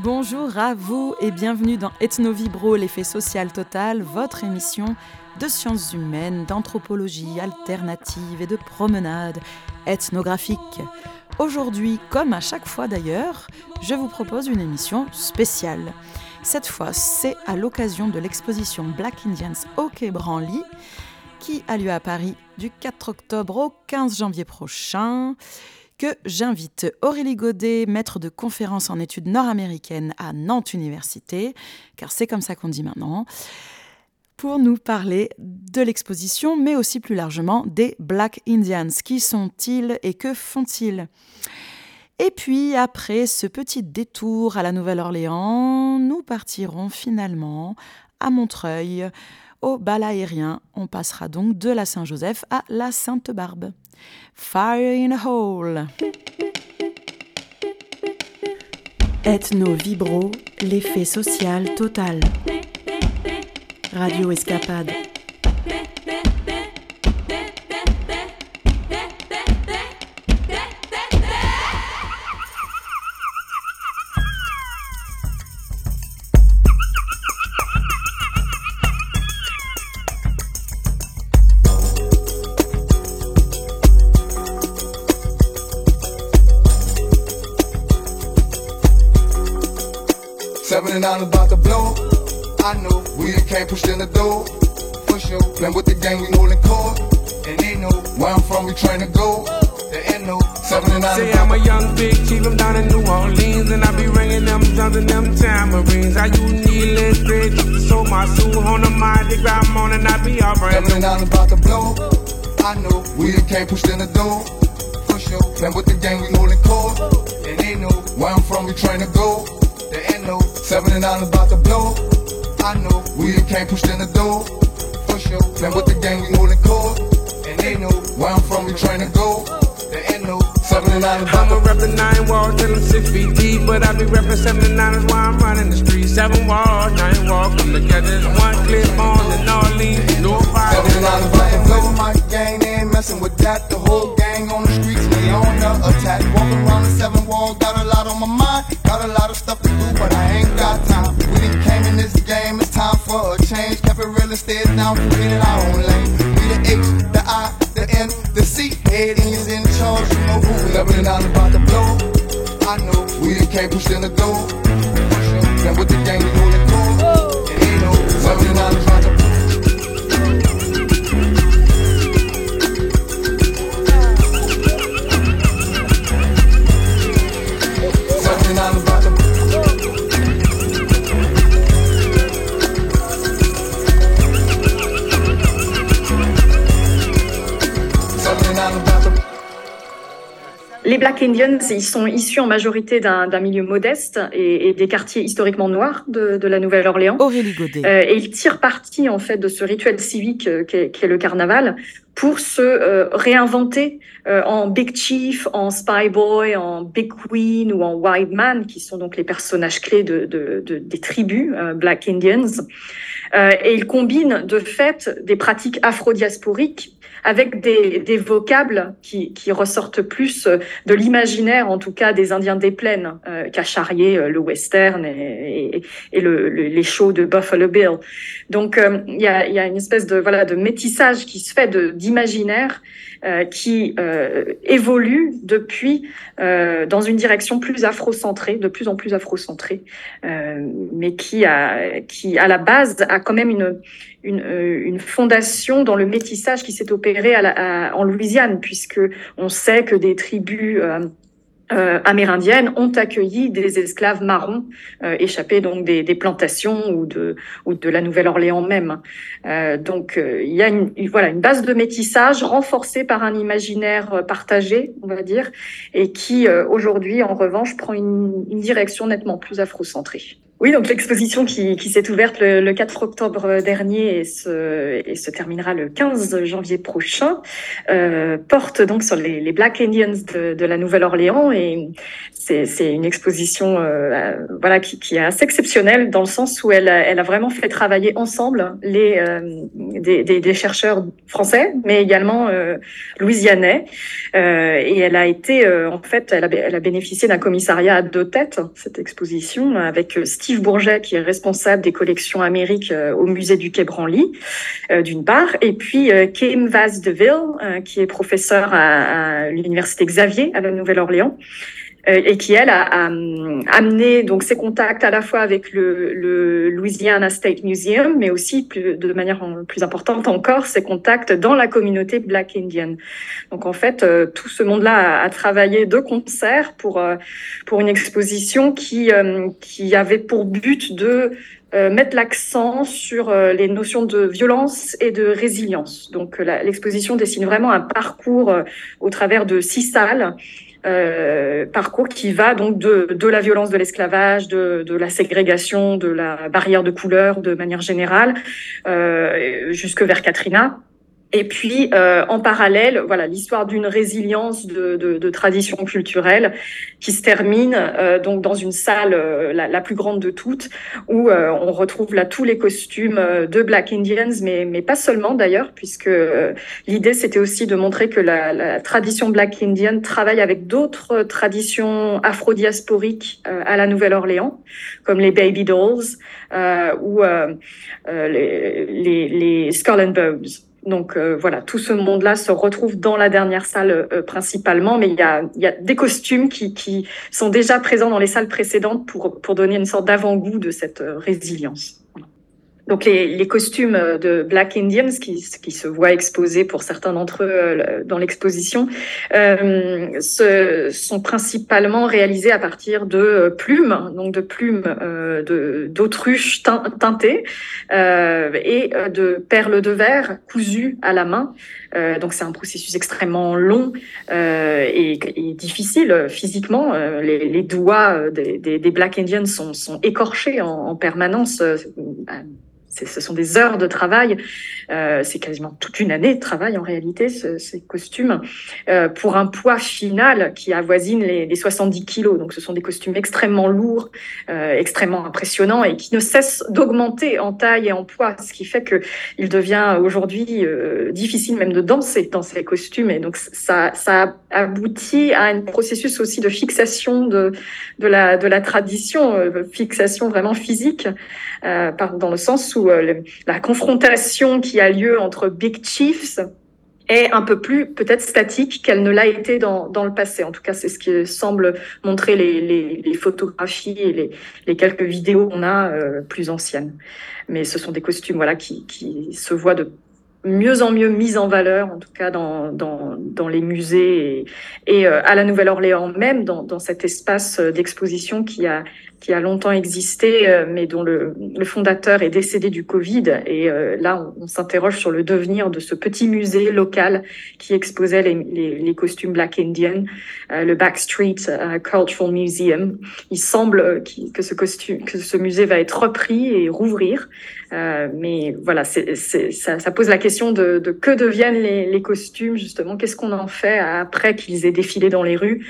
Bonjour à vous et bienvenue dans Ethnovibro, l'effet social total, votre émission de sciences humaines, d'anthropologie alternative et de promenade ethnographique. Aujourd'hui, comme à chaque fois d'ailleurs, je vous propose une émission spéciale. Cette fois, c'est à l'occasion de l'exposition Black Indians au Quai Branly, qui a lieu à Paris du 4 octobre au 15 janvier prochain que j'invite Aurélie Godet, maître de conférence en études nord-américaines à Nantes Université, car c'est comme ça qu'on dit maintenant, pour nous parler de l'exposition, mais aussi plus largement des Black Indians. Qui sont-ils et que font-ils? Et puis, après ce petit détour à la Nouvelle-Orléans, nous partirons finalement à Montreuil, au bal aérien. On passera donc de la Saint-Joseph à la Sainte-Barbe. Fire in a Hole. Ethno Vibro, l'effet social total. Radio Escapade. 79 about to blow. I know we can't push in the door. For sure. Playing with the gang, we holding court. And they know where I'm from, we trying to go. No 79 Say I'm a young big chief, I'm down in New Orleans. And I be ringing them drums and them tamarines. I use needless to sow my soul on the mind. They grab on and I be all brand new. 79 about to blow. I know we can't push in the door. For sure. Playing with the gang, we holding court. And they know where I'm from, we trying to go. Ain't no 79 about to blow. I know we can't push in the door. For sure. Playing with the gang, we holding court. And they know where I'm from, we trying to go. There ain't no 79 about I'ma rep the nine walls till I'm six feet deep, but I be reppin' 79ers while I'm running the streets. Seven walls, nine walls, come together one clip on and all leaves. No fire. 79 about to blow. My gang, they ain't messing with that. The whole gang on the streets, we on the attack. Walk around the seven walls, got a lot on my mind. Got a lot of stuff to do, but I ain't got time. We done came in this game, it's time for a change. Kept it real stayed down, created our own lane. We the H, the I, the N, the C. Head is in charge, you know who. 79 about to blow. I know we can't push in the door. Then with the gang, Les Black Indians, ils sont issus en majorité d'un milieu modeste et, et des quartiers historiquement noirs de, de la Nouvelle-Orléans. Aurélie Godet. Euh, et ils tirent parti en fait de ce rituel civique euh, qu'est qu'est le carnaval pour se euh, réinventer euh, en Big Chief, en Spy Boy, en Big Queen ou en White Man, qui sont donc les personnages clés de, de- de- des tribus euh, Black Indians. Et ils combinent de fait des pratiques afro-diasporiques avec des, des vocables qui, qui ressortent plus euh, de l'imaginaire, en tout cas des Indiens des plaines, euh, qu'a charrié euh, le western et, et, et le, le- les shows de Buffalo Bill. Donc euh, il y, a, y a une espèce de voilà de métissage qui se fait d'imaginaire euh, qui évolue depuis dans une direction plus afrocentrée, de plus en plus afrocentrée, mais qui a qui à la base a quand même une une, euh, une fondation dans le métissage qui s'est opéré à la, à- en Louisiane, puisque on sait que des tribus euh, euh, amérindiennes ont accueilli des esclaves marrons euh, échappés donc des, des plantations ou de ou de la Nouvelle-Orléans même. Euh, donc euh, il y a une, voilà une base de métissage renforcée par un imaginaire partagé, on va dire, et qui aujourd'hui en revanche prend une, une direction nettement plus afrocentrée. Oui, donc l'exposition qui, s'est ouverte le, le 4 octobre dernier et se, terminera le 15 janvier prochain euh, porte donc sur les, les Black Indians de, de la Nouvelle-Orléans et c'est une exposition euh, voilà, qui, qui, est assez exceptionnelle dans le sens où elle, elle a vraiment fait travailler ensemble les, euh, des, des, des, chercheurs français, mais également euh, louisianais. Euh, et elle a été, euh, en fait, elle a, elle a bénéficié d'un commissariat à deux têtes, cette exposition, avec Steve Bourget, qui est responsable des collections Amériques au musée du Quai Branly, d'une part, et puis Kim Vaz DeVille, qui est professeur à, à l'université Xavier à la Nouvelle-Orléans. Euh, et qui elle a, amené donc ses contacts à la fois avec le, le Louisiana State Museum, mais aussi plus, de manière plus importante encore ses contacts dans la communauté Black Indian. Donc en fait, euh, tout ce monde-là a, a, travaillé de concert pour euh, pour une exposition qui qui avait pour but de mettre l'accent sur les notions de violence et de résilience. Donc l'exposition dessine vraiment un parcours au travers de six salles euh, parcours qui va donc de, de la violence de l'esclavage, de, de, la ségrégation, de la barrière de couleur de manière générale, euh, jusque vers Katrina. Et puis, euh, en parallèle, voilà l'histoire d'une résilience de, de, de traditions culturelles qui se termine euh, donc dans une salle euh, la, la, plus grande de toutes, où euh, on retrouve là tous les costumes euh, de Black Indians, mais, mais pas seulement d'ailleurs, puisque l'idée c'était aussi de montrer que la, la, tradition Black Indian travaille avec d'autres traditions afro-diasporiques à la Nouvelle-Orléans, comme les Baby Dolls ou les, les, les Skull and Bones. Donc euh, voilà, tout ce monde-là se retrouve dans la dernière salle euh, principalement, mais il y a, des costumes qui, qui, sont déjà présents dans les salles précédentes pour, pour donner une sorte d'avant-goût de cette euh, résilience. Donc les, les, costumes de Black Indians qui, qui, se voient exposés pour certains d'entre eux euh, dans l'exposition euh, sont principalement réalisés à partir de plumes, donc de plumes euh, d'autruche teintées euh, et de perles de verre cousues à la main. Euh, donc c'est un processus extrêmement long et, et, difficile physiquement. Les, les doigts des, des, des, Black Indians sont, sont écorchés en, en permanence ce sont des heures de travail, euh, c'est quasiment toute une année de travail en réalité, ce, ces costumes, euh, pour un poids final qui avoisine les, les, 70 kilos. Donc ce sont des costumes extrêmement lourds, euh, extrêmement impressionnants et qui ne cessent d'augmenter en taille et en poids, ce qui fait qu'il devient aujourd'hui difficile même de danser dans ces costumes. Et donc ça, aboutit à un processus aussi de fixation de, de, la, de tradition, fixation vraiment physique, dans le sens où euh, la confrontation qui a lieu entre Big Chiefs est un peu plus peut-être statique qu'elle ne l'a été dans, dans le passé. En tout cas, c'est ce qui semble montrer les, les, photographies et les, les, quelques vidéos qu'on a euh, plus anciennes. Mais ce sont des costumes voilà, qui, qui se voient de mieux en mieux mis en valeur, en tout cas dans, dans, dans les musées et, et euh, à la Nouvelle-Orléans même, dans, dans cet espace d'exposition qui a qui a longtemps existé, euh, mais dont le, le, fondateur est décédé du Covid. Et euh, là, on, s'interroge sur le devenir de ce petit musée local qui exposait les, les, les costumes Black Indian, euh, le Backstreet euh, Cultural Museum. Il semble que ce costume, que ce musée va être repris et rouvrir. Euh, mais voilà, c'est, c'est, ça, ça, pose la question de, de que deviennent les, les costumes justement. Qu'est-ce qu'on en fait après qu'ils aient défilé dans les rues?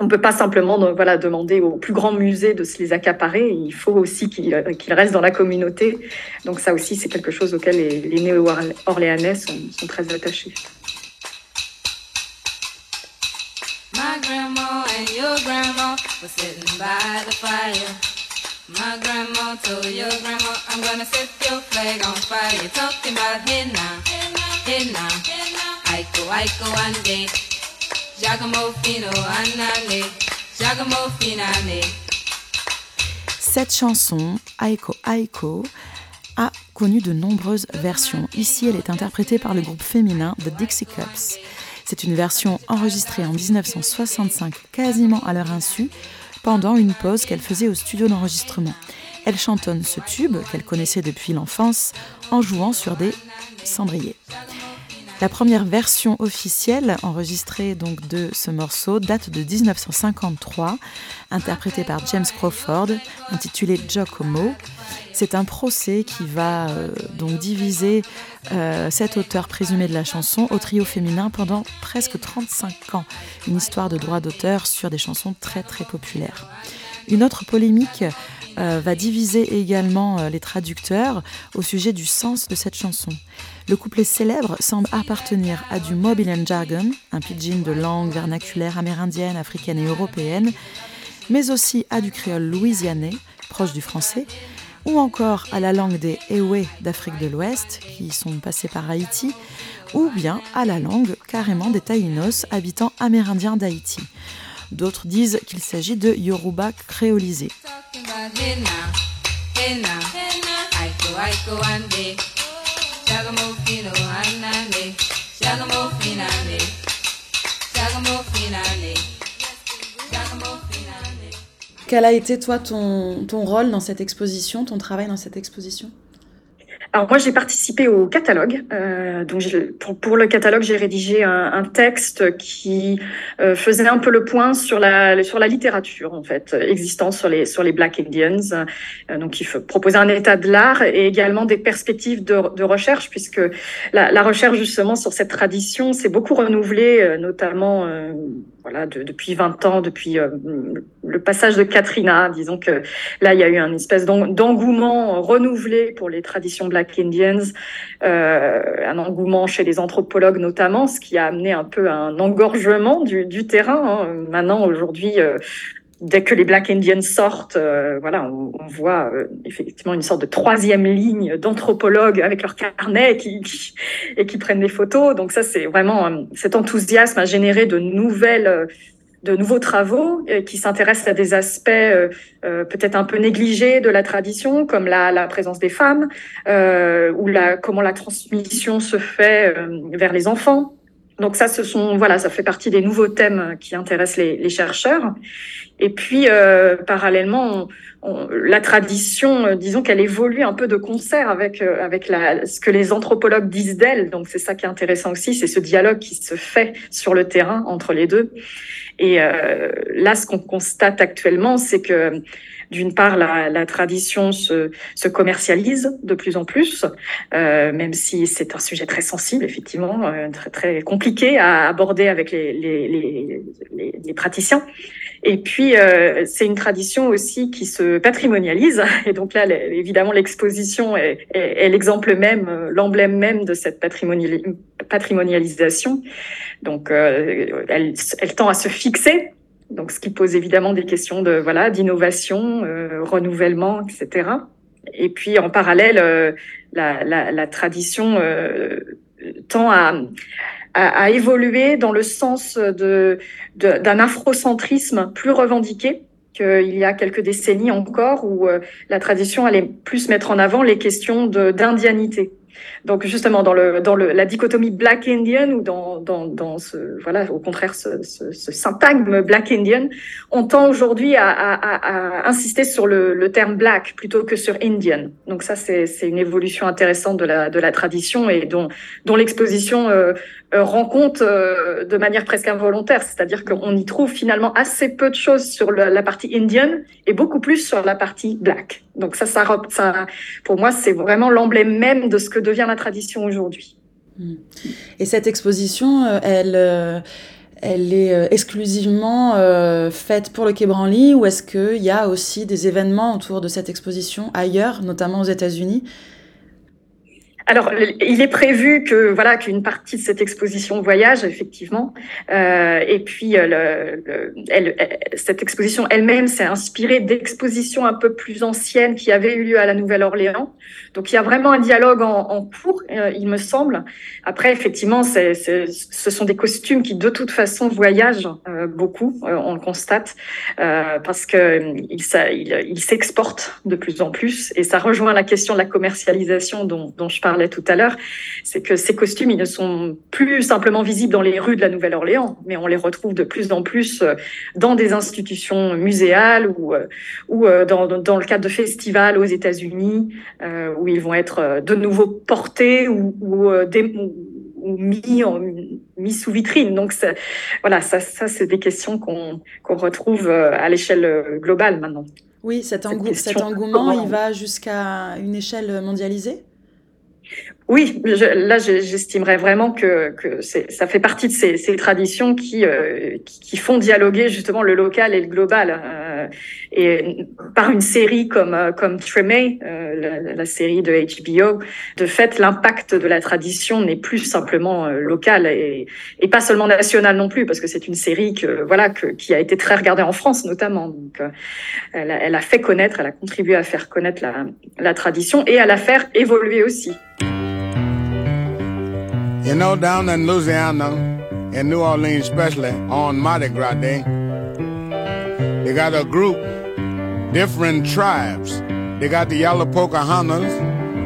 On ne peut pas simplement voilà, demander au plus grand musée de se les accaparer. Il faut aussi qu'ils euh, qu restent dans la communauté. Donc ça aussi, c'est quelque chose auquel les, les néo-orléanais sont, sont, très attachés. My grandma and your grandma were sitting by the fire. My grandma told your grandma, I'm gonna set your flag on fire. You're talking about now, hey now, Aiko, Aiko, one day. Cette chanson, Aiko Aiko, a connu de nombreuses versions. Ici, elle est interprétée par le groupe féminin The Dixie Cups. C'est une version enregistrée en 1965, quasiment à leur insu, pendant une pause qu'elle faisait au studio d'enregistrement. Elle chantonne ce tube qu'elle connaissait depuis l'enfance en jouant sur des cendriers. La première version officielle enregistrée donc de ce morceau date de 1953, interprétée par James Crawford, intitulée Giacomo. C'est un procès qui va euh, donc diviser euh, cet auteur présumé de la chanson au trio féminin pendant presque 35 ans. Une histoire de droit d'auteur sur des chansons très très populaires. Une autre polémique euh, va diviser également les traducteurs au sujet du sens de cette chanson. Le couplet célèbre semble appartenir à du Mobilen Jargon, un pidgin de langue vernaculaire amérindienne, africaine et européenne, mais aussi à du créole louisianais, proche du français, ou encore à la langue des Ewe d'Afrique de l'Ouest, qui sont passés par Haïti, ou bien à la langue carrément des Taïnos, habitants amérindiens d'Haïti. D'autres disent qu'il s'agit de Yoruba créolisé. Quel a été toi ton, rôle dans cette exposition, ton travail dans cette exposition? Alors moi j'ai participé au catalogue. Euh, donc pour, le catalogue j'ai rédigé un, un, texte qui euh, faisait un peu le point sur la sur la littérature en fait existante sur les sur les Black Indians. Euh, donc il proposer un état de l'art et également des perspectives de, de recherche puisque la, la, recherche justement sur cette tradition s'est beaucoup renouvelée, euh, notamment euh, voilà, de, depuis 20 ans, depuis euh, le passage de Katrina. Disons que là, il y a eu un espèce d'engouement renouvelé pour les traditions Black Indians, euh, un engouement chez les anthropologues notamment, ce qui a amené un peu un engorgement du, du terrain. Hein. Maintenant, aujourd'hui, euh, dès que les Black Indians sortent, euh, voilà, on, voit effectivement une sorte de troisième ligne d'anthropologues avec leur carnet qui, et qui prennent des photos. Donc ça, c'est vraiment cet enthousiasme a généré de nouvelles, de nouveaux travaux qui s'intéressent à des aspects peut-être un peu négligés de la tradition, comme la, la présence des femmes ou la, comment la transmission se fait vers les enfants. Donc ça, ce sont voilà, ça fait partie des nouveaux thèmes qui intéressent les, les chercheurs. Et puis, euh, parallèlement, on, on, la tradition, euh, disons qu'elle évolue un peu de concert avec, euh, avec la, ce que les anthropologues disent d'elle. Donc, c'est ça qui est intéressant aussi, c'est ce dialogue qui se fait sur le terrain entre les deux. Et euh, là, ce qu'on constate actuellement, c'est que d'une part, la, la tradition se, se, commercialise de plus en plus, euh, même si c'est un sujet très sensible, effectivement, euh, très, très compliqué à aborder avec les, les, les, les, les praticiens. Et puis, euh, c'est une tradition aussi qui se patrimonialise. Et donc là, évidemment, l'exposition est, est, l'exemple même, euh, l'emblème même de cette patrimonial, patrimonialisation. Donc, euh, elle, elle tend à se fixer donc ce qui pose évidemment des questions de voilà d'innovation, euh, renouvellement, etc. Et puis en parallèle, euh, la, la, tradition euh, tend à, à, à, évoluer dans le sens de, d'un de, afrocentrisme plus revendiqué qu'il y a quelques décennies encore, où euh, la tradition allait plus mettre en avant les questions d'indianité. Donc justement dans le dans le la dichotomie Black Indian ou dans dans dans ce voilà au contraire ce, ce, ce syntagme Black Indian, on tend aujourd'hui à, à, à, insister sur le, le terme Black plutôt que sur Indian. Donc ça c'est c'est une évolution intéressante de la de la tradition et dont dont l'exposition euh, rend compte euh, de manière presque involontaire, c'est-à-dire qu'on y trouve finalement assez peu de choses sur la partie indienne et beaucoup plus sur la partie black. Donc ça, ça, pour moi, c'est vraiment l'emblème même de ce que devient la tradition aujourd'hui. Et cette exposition, euh, elle, elle est exclusivement faite pour le Quai ou est-ce qu'il y a aussi des événements autour de cette exposition ailleurs, notamment aux États-Unis? Alors, il est prévu que voilà qu'une partie de cette exposition voyage effectivement, euh, et puis euh, le, le, elle, elle, cette exposition elle-même s'est inspirée d'expositions un peu plus anciennes qui avaient eu lieu à la Nouvelle-Orléans. Donc, il y a vraiment un dialogue en, cours, euh, il me semble. Après, effectivement, ce sont des costumes qui de toute façon voyagent euh, beaucoup, euh, on le constate, parce que il, ça, il, il s'exporte de plus en plus, et ça rejoint la question de la commercialisation dont, dont je parlais parlais tout à l'heure, c'est que ces costumes, ils ne sont plus simplement visibles dans les rues de la Nouvelle-Orléans, mais on les retrouve de plus en plus euh, dans des institutions muséales ou, euh, ou dans, dans le cadre de festivals aux États-Unis, où ils vont être de nouveau portés ou, ou, ou mis, en, mis sous vitrine. Donc voilà, ça, ça c'est des questions qu'on qu'on retrouve à l'échelle globale maintenant. Oui, cet, cet engouement, il va jusqu'à une échelle mondialisée? Oui, là, j'estimerais vraiment que, que ça fait partie de ces, ces traditions qui, euh, qui, font dialoguer justement le local et le global. Euh, et par une série comme, euh, comme Tremé, la, la, série de HBO, de fait, l'impact de la tradition n'est plus simplement local et, et, pas seulement national non plus, parce que c'est une série que, voilà, que, qui a été très regardée en France notamment. Donc, elle a, elle, a, fait connaître, elle a contribué à faire connaître la, la tradition et à la faire évoluer aussi. You know, down in Louisiana, in New Orleans especially, on Mardi Gras Day, they got a group, different tribes. They got the Yellow Pocahontas,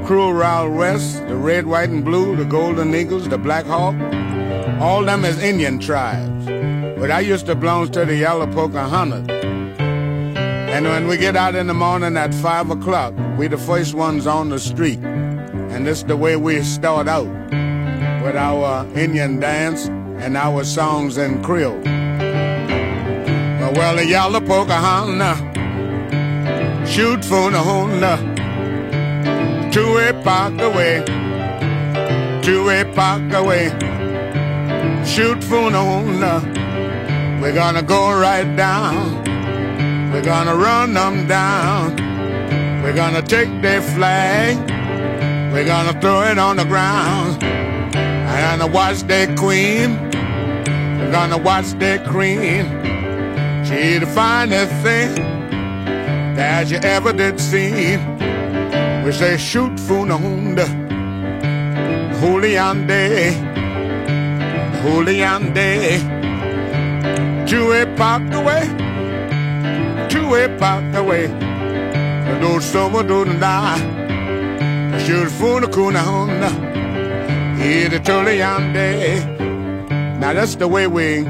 Cruel Wild West, the Red, White, and Blue, the Golden Eagles, the Black Hawk. All them is Indian tribes. But I used to belong to the Yellow Pocahontas. And when we get out in the morning at 5 o'clock, we the first ones on the street. And this is the way we start out with our Indian dance and our songs in Creole. Well, the yellow Pocahontas shoot for the Honda, two way park away, two way park away, shoot for the Honda. We're gonna go right down, we're gonna run them down, we're gonna take their flag, we're gonna throw it on the ground. Gonna watch that queen. Gonna watch that queen. She the finest thing that you ever did see. We say shoot Funahunda, Juliande, Juliande. Two-way parked away, two-way parked away. Do summer do die. Shoot Funahunda. Now that's the way we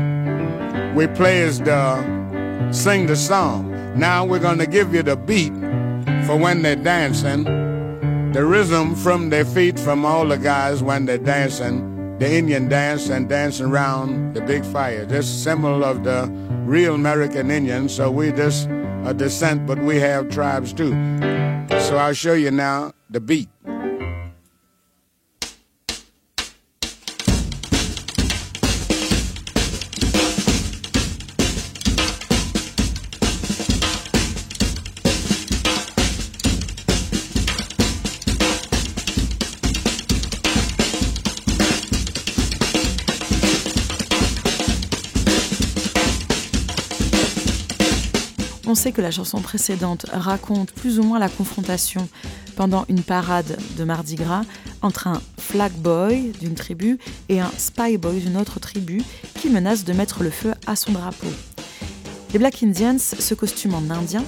we play is the sing the song. Now we're gonna give you the beat for when they're dancing, the rhythm from their feet from all the guys when they're dancing, the Indian dance and dancing around the big fire. This symbol of the real American Indian. So we just a descent, but we have tribes too. So I'll show you now the beat. On sait que la chanson précédente raconte plus ou moins la confrontation pendant une parade de Mardi Gras entre un flag boy d'une tribu et un spy boy d'une autre tribu qui menace de mettre le feu à son drapeau. Les Black Indians se costument en indien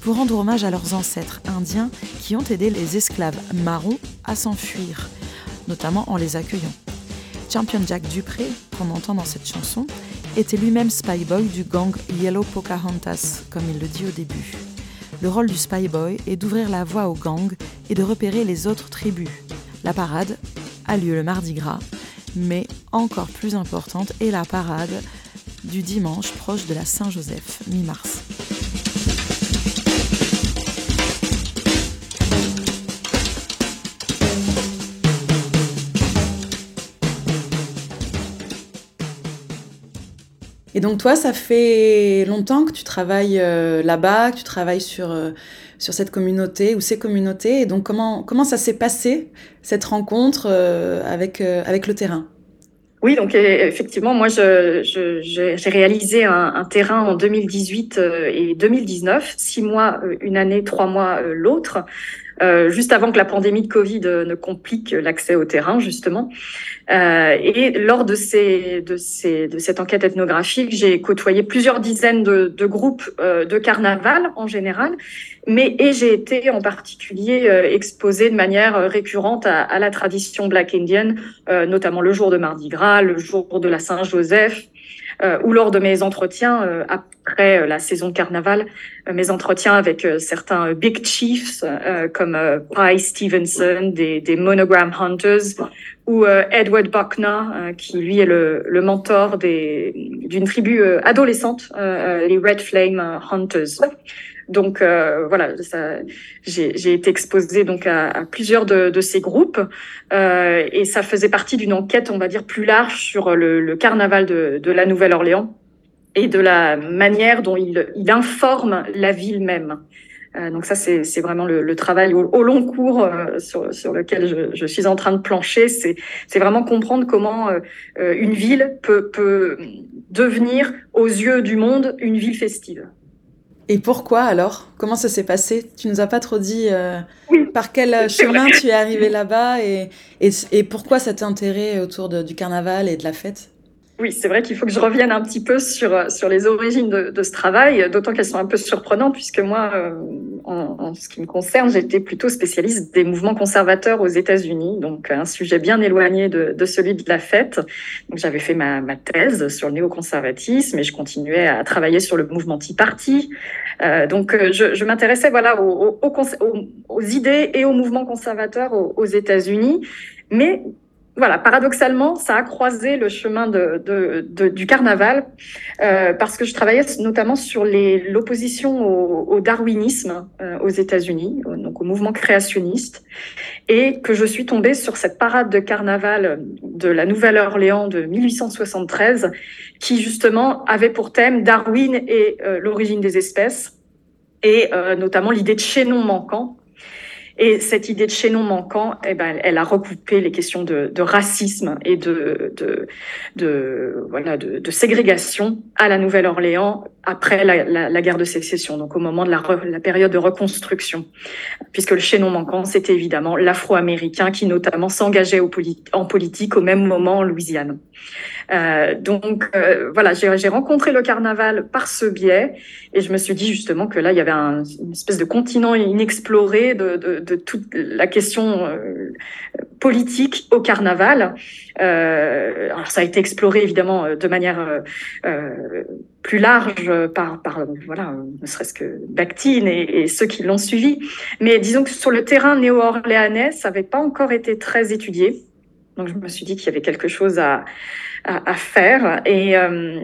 pour rendre hommage à leurs ancêtres indiens qui ont aidé les esclaves marrons à s'enfuir, notamment en les accueillant. Champion Jack Dupré, qu'on entend dans cette chanson, était lui-même spyboy du gang Yellow Pocahontas, comme il le dit au début. Le rôle du spyboy est d'ouvrir la voie au gang et de repérer les autres tribus. La parade a lieu le mardi gras, mais encore plus importante est la parade du dimanche proche de la Saint-Joseph, mi-mars. Et donc toi, ça fait longtemps que tu travailles euh, là-bas, que tu travailles sur, euh, sur cette communauté ou ces communautés. Et donc comment, comment ça s'est passé, cette rencontre euh, avec, avec le terrain? Oui, donc effectivement, moi, j'ai je, réalisé un, un, terrain en 2018 et 2019, six mois une année, trois mois l'autre, juste avant que la pandémie de Covid ne complique l'accès au terrain, justement. et lors de, ces, de, ces, de cette enquête ethnographique, j'ai côtoyé plusieurs dizaines de, de groupes de carnaval en général, mais et j'ai été en particulier exposée de manière récurrente à, à la tradition black indian, notamment le jour de Mardi Gras, le jour de la Saint-Joseph, euh, ou lors de mes entretiens euh, après euh, la saison carnaval, mes entretiens avec certains big chiefs comme Bryce Stevenson, des, des Monogram Hunters, ou Edward Buckner, qui lui est le, le mentor d'une tribu adolescente, les Red Flame Hunters. Donc euh, voilà, j'ai été exposée donc à, plusieurs de, ces groupes euh, et ça faisait partie d'une enquête, on va dire, plus large sur le, carnaval de, la Nouvelle-Orléans et de la manière dont il, informe la ville même. Euh, donc ça, c'est vraiment le, travail au, long cours sur, lequel je, suis en train de plancher. C'est vraiment comprendre comment une ville peut, peut devenir, aux yeux du monde, une ville festive. Et pourquoi alors? Comment ça s'est passé? Tu nous as pas trop dit euh, par quel chemin tu es arrivé là-bas et, et, et, pourquoi cet intérêt autour de, du carnaval et de la fête? Oui, c'est vrai qu'il faut que je revienne un petit peu sur, euh, sur les origines de, de ce travail, d'autant qu'elles sont un peu surprenantes, puisque moi, euh, en, en, ce qui me concerne, j'étais plutôt spécialiste des mouvements conservateurs aux États-Unis, donc un sujet bien éloigné de, de celui de la fête. Donc j'avais fait ma, ma, thèse sur le néoconservatisme et je continuais à travailler sur le mouvement Tea Party. Euh, donc je, je m'intéressais voilà aux, aux, aux, idées et aux mouvements conservateurs aux, aux États-Unis, mais voilà, paradoxalement, ça a croisé le chemin de, de, de, du carnaval euh, parce que je travaillais notamment sur l'opposition au, au, darwinisme euh, aux États-Unis, donc au mouvement créationniste, et que je suis tombée sur cette parade de carnaval de la Nouvelle-Orléans de 1873 qui justement avait pour thème Darwin et euh, l'origine des espèces et euh, notamment l'idée de chaînon manquant et cette idée de chaînon manquant, eh ben, elle a recoupé les questions de, de racisme et de, de, de voilà, de, de, ségrégation à la Nouvelle-Orléans après la, la, la, guerre de sécession, donc au moment de la, la période de reconstruction, puisque le chaînon manquant, c'était évidemment l'Afro-américain qui notamment s'engageait en politique au même moment en Louisiane. Euh, donc euh, voilà, j'ai rencontré le carnaval par ce biais et je me suis dit justement que là, il y avait un, une espèce de continent inexploré de, de, de toute la question euh, politique au carnaval. Euh, alors ça a été exploré évidemment de manière plus large par, par voilà, ne serait-ce que Bakhtin et, et, ceux qui l'ont suivi. Mais disons que sur le terrain néo-orléanais, ça n'avait pas encore été très étudié. Donc je me suis dit qu'il y avait quelque chose à, à, faire. Et, euh,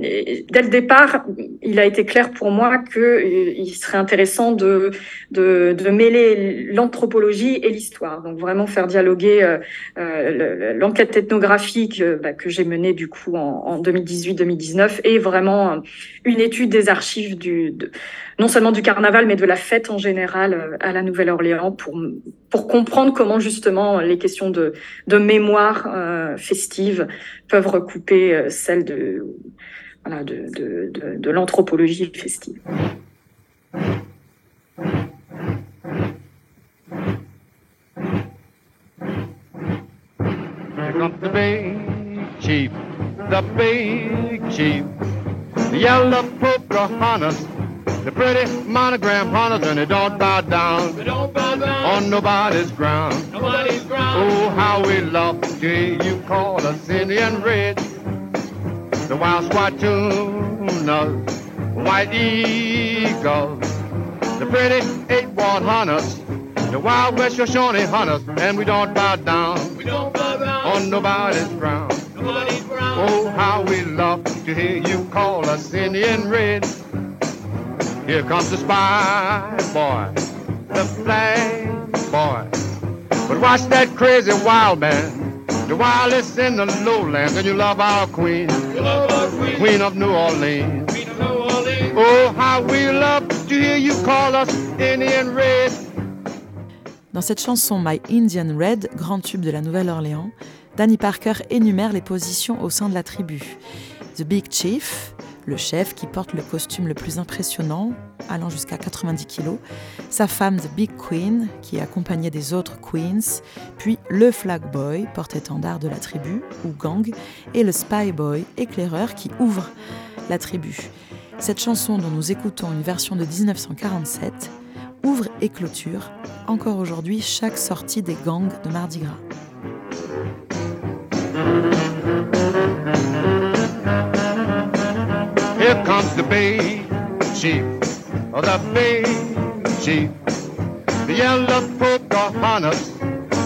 dès le départ, il a été clair pour moi qu'il euh, serait intéressant de, de, de mêler l'anthropologie et l'histoire. Donc vraiment faire dialoguer euh, euh l'enquête ethnographique euh, bah, que j'ai menée du coup en, en 2018-2019 et vraiment une étude des archives du, non seulement du carnaval, mais de la fête en général à la Nouvelle-Orléans pour, pour comprendre comment justement les questions de, de mémoire euh, festive peuvent recouper euh, celles de, l'anthropologie festive. the the pretty monogram hunters, and they don't bow down, they don't bow down on nobody's ground. Nobody's ground. Oh, how we love to hear you call us Indian Red. The wild Swatunas, white eagles, the pretty eight-ward hunters, the wild West Shoshone hunters, and we don't bow down, we don't bow down on nobody's ground. Nobody's ground. Oh, how we love to hear you call us Indian Red. Here comes the spy boy, the flag boy. But watch that crazy wild man, the wildest in the lowlands, and you love our queen, love our queen. queen of New Orleans. Queen of New Orleans. Oh, how we love to hear you call us Indian Red. Dans cette chanson My Indian Red, grand tube de la Nouvelle-Orléans, Danny Parker énumère les positions au sein de la tribu. The Big Chief, le chef qui porte le costume le plus impressionnant, allant jusqu'à 90 kg, sa femme The Big Queen, qui est accompagnée des autres Queens, puis le Flag Boy, porte-étendard de la tribu, ou gang, et le Spy Boy, éclaireur, qui ouvre la tribu. Cette chanson dont nous écoutons une version de 1947 ouvre et clôture, encore aujourd'hui, chaque sortie des gangs de Mardi Gras. Here comes the bay chief, oh, the bay chief, the yellow Pocahontas,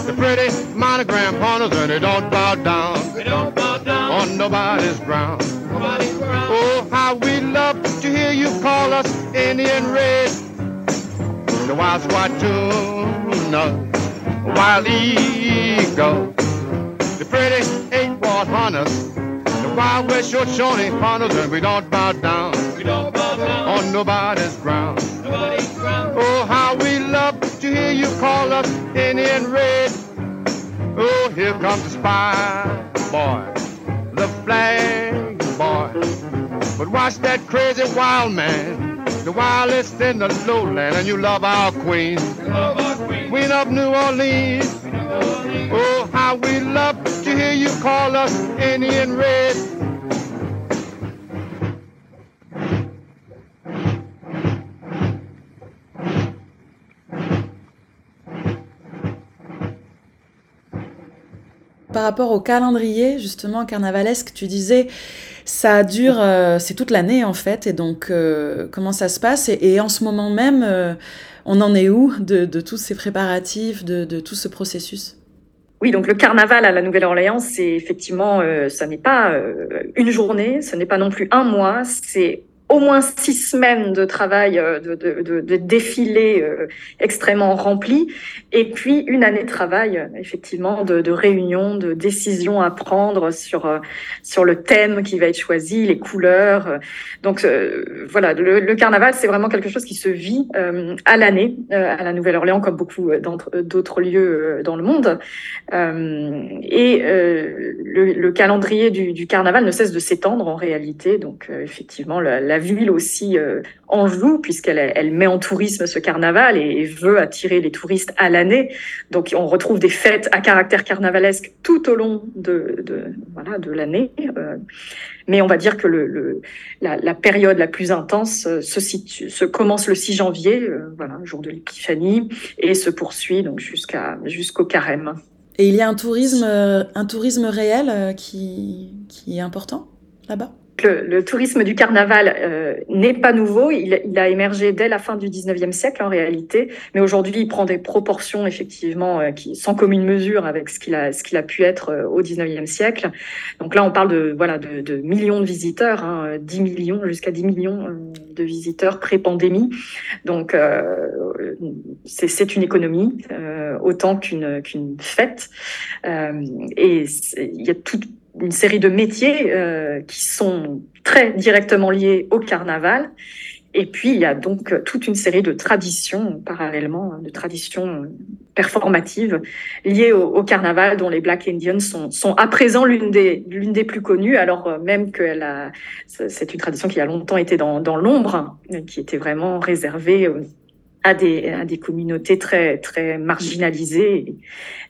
the pretty monogram hunters, and they don't bow down, they don't bow down on nobody's ground. Nobody's ground. Oh, how we love to hear you call us Indian Red, the wild squat tuna, wild eagle, the pretty eight-wall hunters. West short shorty hunters and we don't bow down. We don't bow down on nobody's ground. Nobody's ground. Oh, how we love to hear you call us Indian Red. Oh, here comes the spy boy, the flag boy. But watch that crazy wild man, the wildest in the lowland, and you love our queen, love our queen. queen of New Orleans. Oh, how we love to hear you call us Indian Red. Par rapport au calendrier, justement, carnavalesque, tu disais, ça dure, euh, c'est toute l'année en fait, et donc euh, comment ça se passe? Et, en ce moment même, euh, on en est où de, tous ces préparatifs, de, de tout ce processus? Oui, donc le carnaval à la Nouvelle-Orléans, c'est effectivement, euh, ça n'est pas euh, une journée, ce n'est pas non plus un mois, c'est au moins six semaines de travail, euh, de, de, de, de défilé euh, extrêmement rempli, et puis une année de travail, effectivement, de, réunions, de décisions à prendre sur euh, sur le thème qui va être choisi, les couleurs. Donc voilà, le, le carnaval, c'est vraiment quelque chose qui se vit à l'année à la Nouvelle-Orléans, comme beaucoup d'autres lieux dans le monde. et le, le, calendrier du, du, carnaval ne cesse de s'étendre en réalité. Donc effectivement, la ville aussi euh, en joue puisqu'elle elle met en tourisme ce carnaval et, veut attirer les touristes à l'année. Donc on retrouve des fêtes à caractère carnavalesque tout au long de, de voilà de l'année. Euh, mais on va dire que le, le la, la, période la plus intense euh, se, situe, se commence le 6 janvier, voilà, jour de l'épiphanie, et se poursuit donc jusqu'à jusqu'au carême. Et il y a un tourisme, un tourisme réel qui, qui est important là-bas? Le, le, tourisme du carnaval euh, n'est pas nouveau. Il, il, a émergé dès la fin du 19e siècle en réalité, mais aujourd'hui il prend des proportions effectivement euh, qui sans commune mesure avec ce qu'il a ce a pu être euh, au 19e siècle. Donc là on parle de voilà de, de millions de visiteurs, hein, 10 millions jusqu'à 10 millions euh, de visiteurs pré-pandémie. Donc c'est une économie autant qu'une qu'une fête et il y a toute une série de métiers euh, qui sont très directement liés au carnaval. Et puis, il y a donc toute une série de traditions, parallèlement, de traditions performatives liées au, carnaval, dont les Black Indians sont, sont à présent l'une des, l'une des plus connues, alors même que c'est une tradition qui a longtemps été dans, dans l'ombre, qui était vraiment réservée à des, à des communautés très, très marginalisées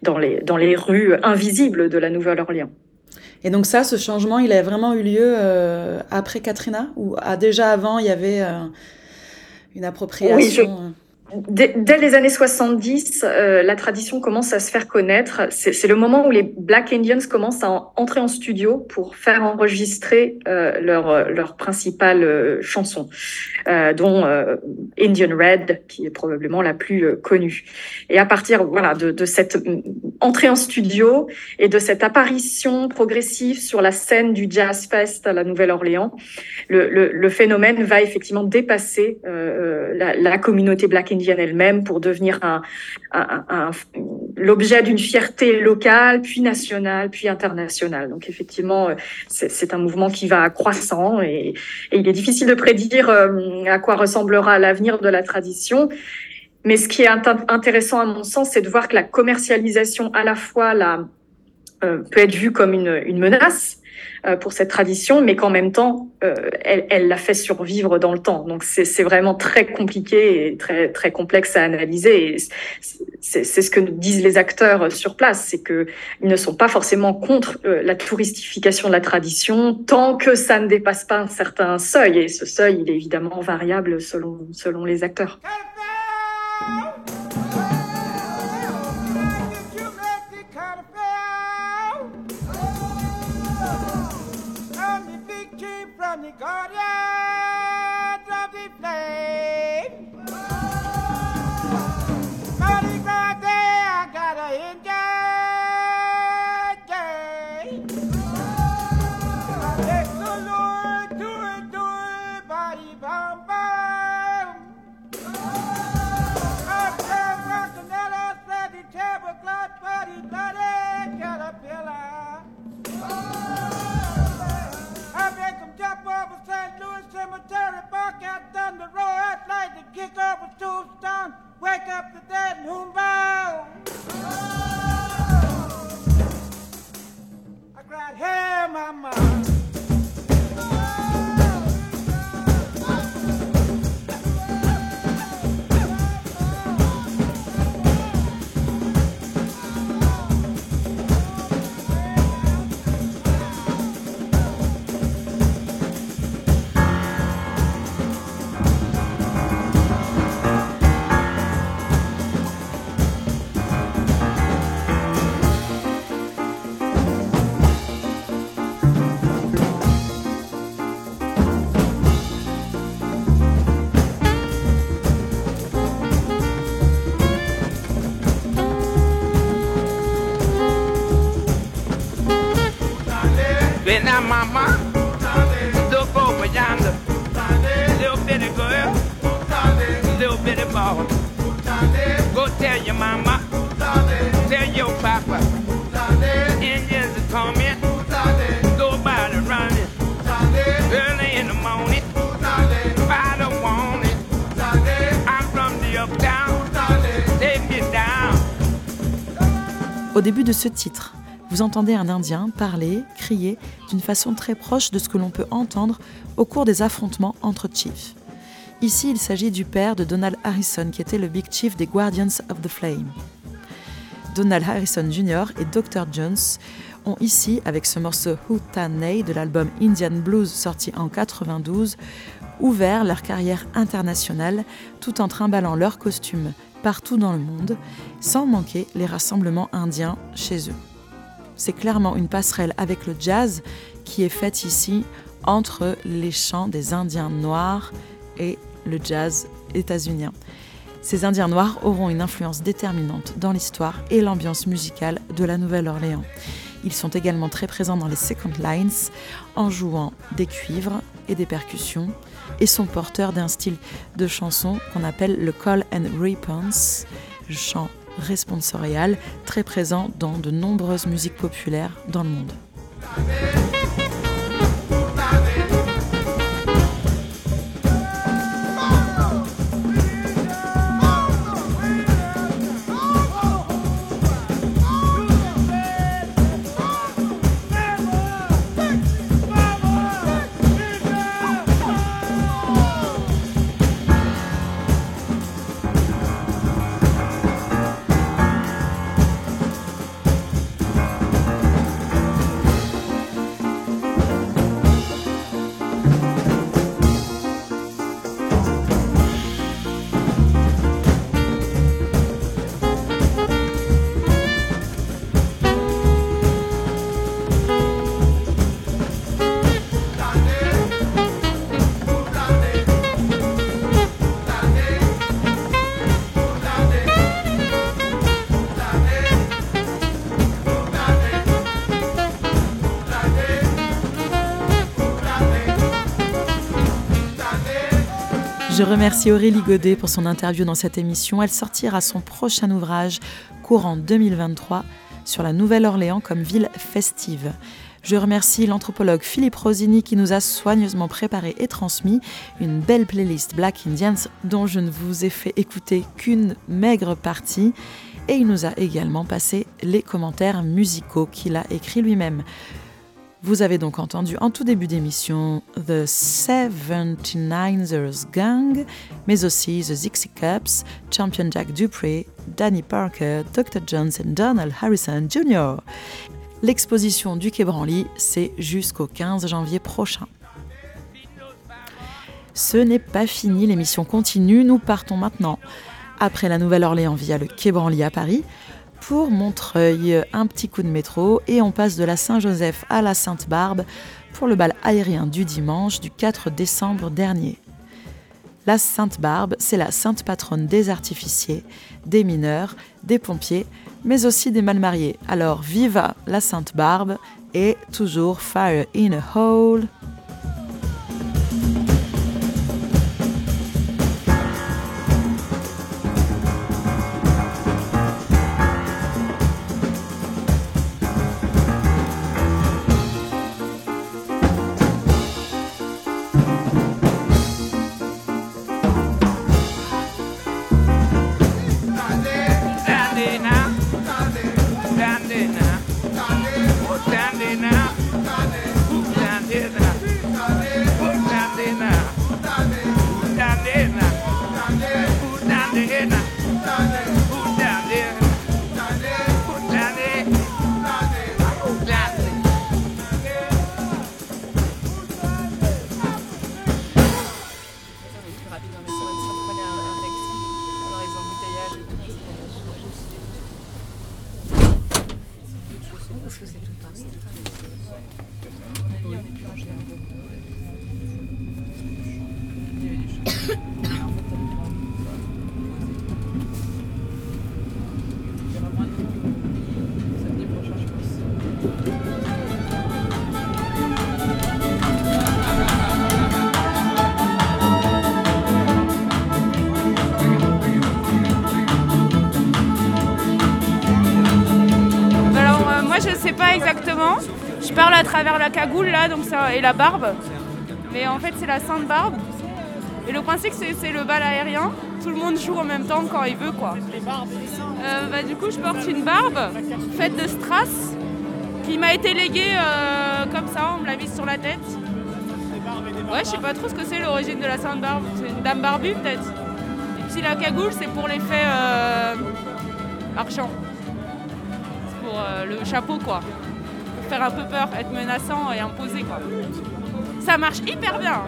dans les, dans les rues invisibles de la Nouvelle-Orléans. Et donc ça, ce changement, il a vraiment eu lieu euh, après Katrina ou ah, déjà avant, il y avait euh, une appropriation oui, je... Dès, les années 70, euh, la tradition commence à se faire connaître. C'est le moment où les Black Indians commencent à en, entrer en studio pour faire enregistrer euh, leur, leur principale euh, euh, dont Indian Red, qui est probablement la plus connue. Et à partir voilà de, cette entrée en studio et de cette apparition progressive sur la scène du Jazz Fest à la Nouvelle-Orléans, le, le, phénomène va effectivement dépasser la, la communauté Black indienne elle-même pour devenir l'objet d'une fierté locale, puis nationale, puis internationale. Donc effectivement, c'est un mouvement qui va croissant et, il est difficile de prédire à quoi ressemblera l'avenir de la tradition. Mais ce qui est intéressant à mon sens, c'est de voir que la commercialisation à la fois euh, peut être vue comme une menace, pour cette tradition, mais qu'en même temps, elle, elle l'a fait survivre dans le temps. Donc c'est vraiment très compliqué et très très complexe à analyser. Et c'est ce que disent les acteurs sur place, c'est que ils ne sont pas forcément contre la touristification de la tradition tant que ça ne dépasse pas un certain seuil. Et ce seuil, il est évidemment variable selon selon les acteurs. en Au début de ce titre, vous entendez un Indien parler, crier d'une façon très proche de ce que l'on peut entendre au cours des affrontements entre chiefs. Ici, il s'agit du père de Donald Harrison, qui était le Big Chief des Guardians of the Flame. Donald Harrison Jr. et Dr. Jones ont ici, avec ce morceau Hootanay de l'album Indian Blues sorti en 92, ouvert leur carrière internationale tout en trimballant leurs costumes partout dans le monde, sans manquer les rassemblements indiens chez eux. C'est clairement une passerelle avec le jazz qui est faite ici entre les chants des Indiens noirs et le jazz états-unien. Ces Indiens noirs auront une influence déterminante dans l'histoire et l'ambiance musicale de la Nouvelle-Orléans. Ils sont également très présents dans les second lines en jouant des cuivres et des percussions, et sont porteurs d'un style de chanson qu'on appelle le call and response, chant responsorial, très présent dans de nombreuses musiques populaires dans le monde. Je remercie Aurélie Godet pour son interview dans cette émission. Elle sortira son prochain ouvrage courant 2023 sur la Nouvelle-Orléans comme ville festive. Je remercie l'anthropologue Philippe Rosini qui nous a soigneusement préparé et transmis une belle playlist Black Indians dont je ne vous ai fait écouter qu'une maigre partie. Et il nous a également passé les commentaires musicaux qu'il a écrits lui-même. Vous avez donc entendu en tout début d'émission The 79ers Gang, mais aussi The Dixie Cups, Champion Jack Dupree, Danny Parker, Dr. Johnson, Donald Harrison Jr. L'exposition du Quai Branly, c'est jusqu'au 15 janvier prochain. Ce n'est pas fini, l'émission continue, nous partons maintenant, après la Nouvelle-Orléans via le Quai Branly à Paris, pour Montreuil, un petit coup de métro et on passe de la Saint-Joseph à la Sainte-Barbe pour le bal aérien du dimanche du 4 décembre dernier. La Sainte-Barbe, c'est la sainte patronne des artificiers, des mineurs, des pompiers, mais aussi des mal mariés. Alors viva la Sainte-Barbe et toujours Fire in a Hole. La cagoule là donc ça, et la barbe. Mais en fait c'est la sainte barbe. Et le principe c'est c'est le bal aérien. Tout le monde joue en même temps quand il veut quoi. Euh, bah, du coup je porte une barbe faite de strass qui m'a été léguée euh, comme ça, on me l'a mise sur la tête. Ouais je sais pas trop ce que c'est l'origine de la sainte barbe. C'est une dame barbue peut-être. Et puis la cagoule c'est pour l'effet euh, argent pour euh, le chapeau quoi. Faire un peu peur, être menaçant et imposé quoi. Ça marche hyper bien.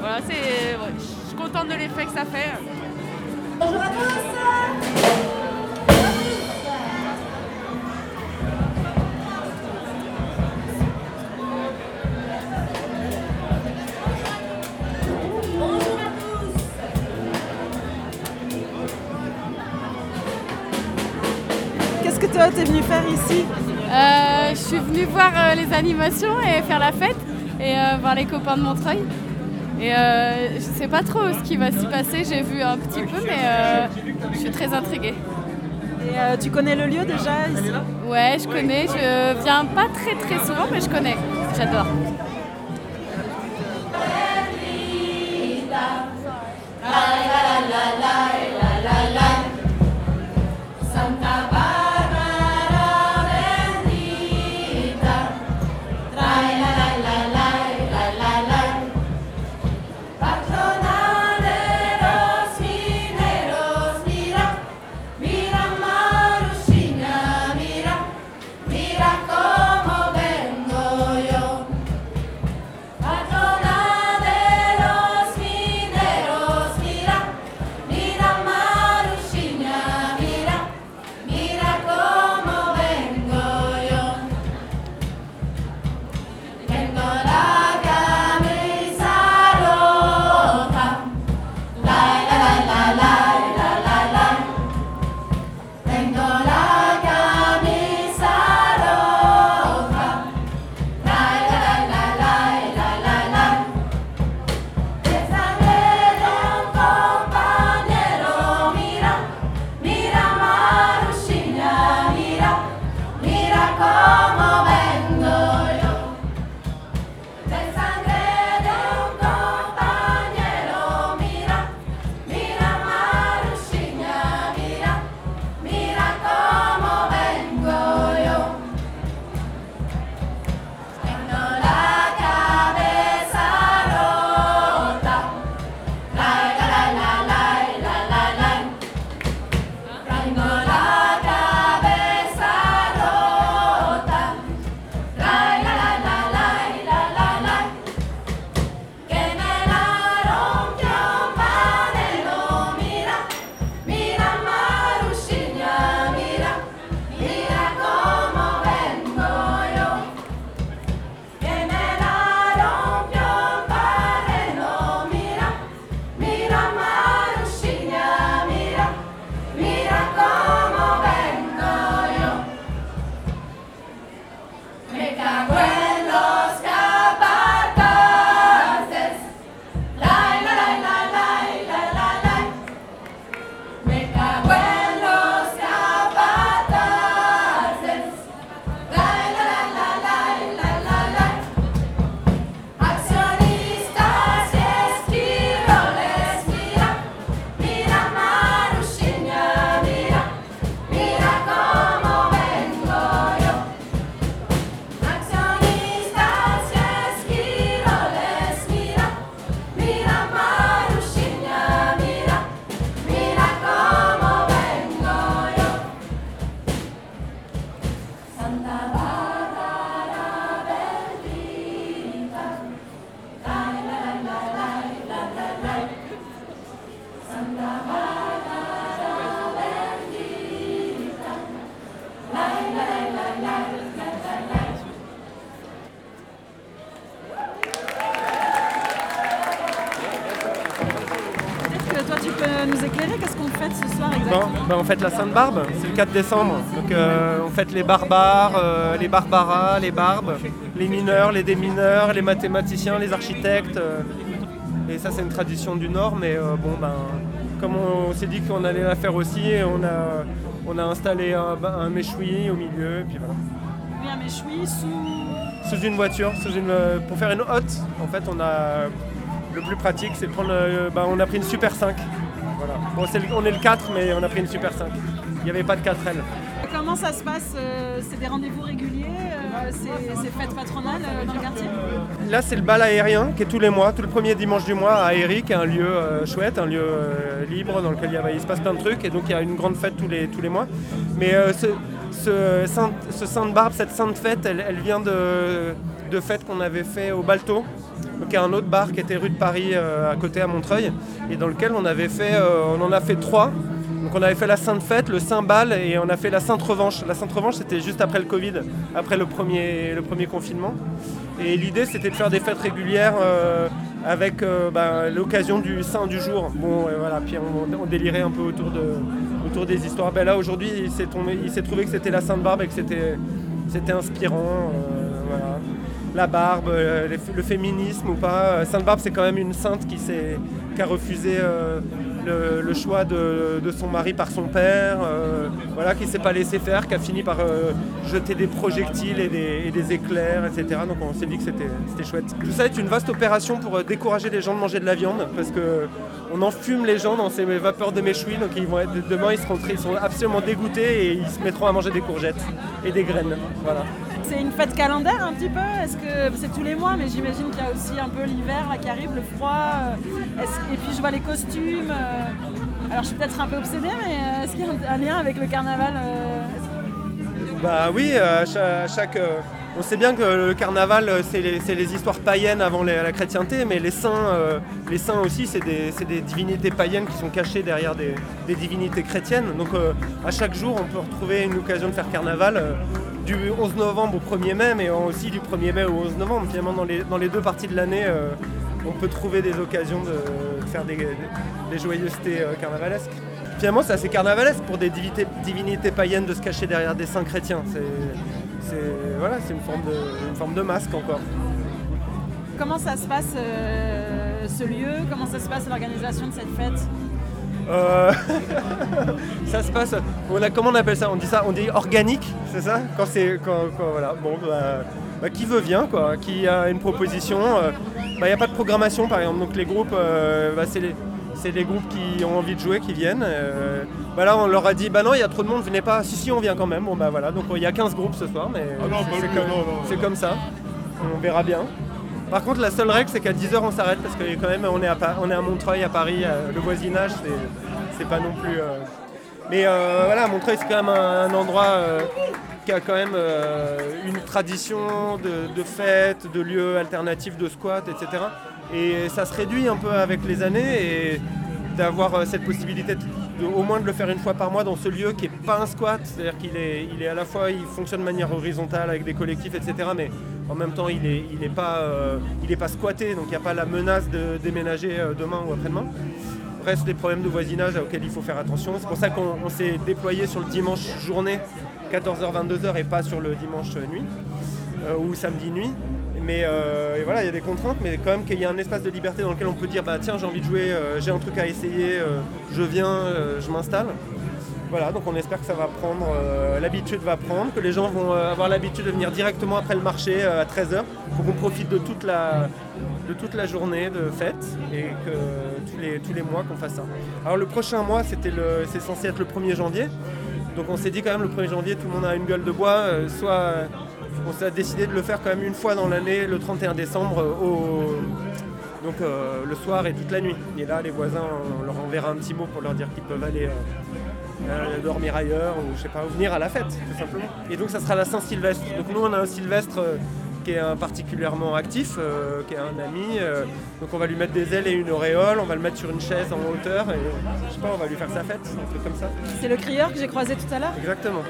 Voilà, c'est. je suis contente de l'effet que ça fait. Qu'est-ce que toi t'es venu faire ici? Je suis venue voir euh, les animations et faire la fête et euh, voir les copains de Montreuil. Et euh, je sais pas trop ce qui va s'y passer, j'ai vu un petit peu, mais euh, je suis très intriguée. Et euh, tu connais le lieu déjà ici? Ouais, je connais, je viens pas très très souvent, mais je connais. J'adore. Fête la Sainte-Barbe, c'est le 4 décembre. Donc euh, on fête les barbares, euh, les barbaras, les barbes, les mineurs, les démineurs, les mathématiciens, les architectes. euh, et ça c'est une tradition du Nord, mais bon ben comme on, s'est dit qu'on allait la faire aussi, on a, on a installé un, un méchoui au milieu, et puis voilà. Oui, un méchoui sous. Sous une voiture, sous une, pour faire une hotte, en fait on a le plus pratique c'est prendre ben, on a pris une Super 5. Bon, le- on est le 4 mais on a pris une Super 5. Il n'y avait pas de 4L. Comment ça se passe euh, C'est des rendez-vous réguliers euh, C'est fête patronale euh, dans le quartier? Là, c'est le bal aérien qui est tous les mois, tout le premier dimanche du mois à Eric, un lieu chouette, un lieu libre dans lequel il, se passe plein de trucs. Et donc, il y a une grande fête tous les, tous les mois. Mais ce, ce, Sainte, ce Barbe, cette sainte fête, elle, elle vient de, de fêtes qu'on avait fait au Balto. Y a un autre bar qui était rue de Paris euh, à côté à Montreuil. Et dans lequel on avait fait, euh, on en a fait trois. Donc on avait fait la Sainte Fête, le Saint Bal et on a fait la Sainte Revanche. La Sainte Revanche c'était juste après le Covid, après le premier, le premier confinement. Et l'idée c'était de faire des fêtes régulières euh, avec bah, l'occasion du Saint du jour. Bon et voilà, puis on, délirait un peu autour, de, autour des histoires. Ben là aujourd'hui il s'est trouvé que c'était la Sainte Barbe et que c'était, inspirant. La barbe, euh, le féminisme ou pas. Sainte Barbe c'est quand même une sainte qui, a refusé euh, le, choix de, son mari par son père, euh, voilà, qui s'est pas laissé faire, qui a fini par euh, jeter des projectiles et des, éclairs, etc. Donc on s'est dit que c'était, chouette. Tout ça est une vaste opération pour euh, décourager les gens de manger de la viande, parce que on enfume les gens dans ces vapeurs de méchoui, donc ils vont être, demain ils seront, absolument dégoûtés et ils se mettront à manger des courgettes et des graines. Voilà. C'est une fête calendaire un petit peu Est-ce que c'est tous les mois Mais j'imagine qu'il y a aussi un peu l'hiver qui arrive, le froid. euh, Et puis je vois les costumes. euh, Alors je suis peut-être un peu obsédée, mais euh, est-ce qu'il y a un- lien avec le carnaval Bah oui, à cha- à chaque, on sait bien que le carnaval, c'est les, histoires païennes avant la chrétienté, mais les saints, les saints aussi, c'est des, divinités païennes qui sont cachées derrière des, divinités chrétiennes. Donc à chaque jour, on peut retrouver une occasion de faire carnaval. Du 11 novembre au 1er mai, mais aussi du 1er mai au 11 novembre. Finalement, dans les, dans les deux parties de l'année, euh, on peut trouver des occasions de, faire des, des- joyeusetés euh, carnavalesques. Finalement, c'est assez carnavalesque pour des divinités, païennes de se cacher derrière des saints chrétiens. C'est, voilà, une forme, de, forme de masque encore. Comment ça se passe euh, ce lieu? Comment ça se passe l'organisation de cette fête? Euh, ça se passe. On a, comment on appelle ça? On dit ça On dit organique, c'est ça? Quand c'est quand, quand- voilà. Bon, bah, bah, qui veut vient quoi. Qui a une proposition. Il n'y a pas de programmation par exemple. Donc les groupes, euh, bah, c'est les c'est les groupes qui ont envie de jouer qui viennent. Euh, bah là on leur a dit bah non il y a trop de monde, venez pas. Si si on vient quand même. Bon bah voilà. Donc il y a 15 groupes ce soir, mais Ah comme, c'est comme ça. On verra bien. Par contre, la seule règle, c'est qu'à 10h, on s'arrête parce que quand même, on est à, Montreuil, à Paris. euh, le voisinage, c'est, pas non plus. euh, Mais euh, voilà, Montreuil, c'est quand même un, endroit qui a quand même une tradition de, fêtes, de lieux alternatifs, de squats, etc. Et ça se réduit un peu avec les années d'avoir euh, cette possibilité au moins de le faire une fois par mois dans ce lieu qui n'est pas un squat, c'est-à-dire qu'il est, il est à la fois, il fonctionne de manière horizontale avec des collectifs, etc. Mais en même temps, il n'est il pas, euh, pas squatté, donc il n'y a pas la menace de déménager euh, demain ou après-demain. Reste des problèmes de voisinage auxquels il faut faire attention. C'est pour ça qu'on on s'est déployé sur le dimanche journée, 14h-22h, et pas sur le dimanche nuit ou samedi nuit. Mais euh, voilà, il y a des contraintes, mais quand même qu'il y a un espace de liberté dans lequel on peut dire bah tiens j'ai envie de jouer, euh, j'ai un truc à essayer, euh, je viens, euh, je m'installe. Voilà, donc on espère que ça va prendre, euh, l'habitude va prendre, que les gens vont euh, avoir l'habitude de venir directement après le marché euh, à 13h. Il faut qu'on profite de toute, la, journée de fête et que tous les, mois qu'on fasse ça. Alors le prochain mois, c'était le, c'est censé être le 1er janvier. Donc on s'est dit quand même le 1er janvier, tout le monde a une gueule de bois. euh, soit euh, on s'est décidé de le faire quand même une fois dans l'année, le 31 décembre, euh, au, donc euh, le soir et toute la nuit. Et là, les voisins, on leur enverra un petit mot pour leur dire qu'ils peuvent aller euh, dormir ailleurs ou je sais pas, ou venir à la fête, tout simplement. Et donc ça sera la Saint-Sylvestre. Donc nous, on a un Sylvestre euh, qui est un particulièrement actif, qui est un ami. donc on va lui mettre des ailes et une auréole, on va le mettre sur une chaise en hauteur et je sais pas, on va lui faire sa fête, un truc comme ça. C'est le crieur que j'ai croisé tout à l'heure? Exactement.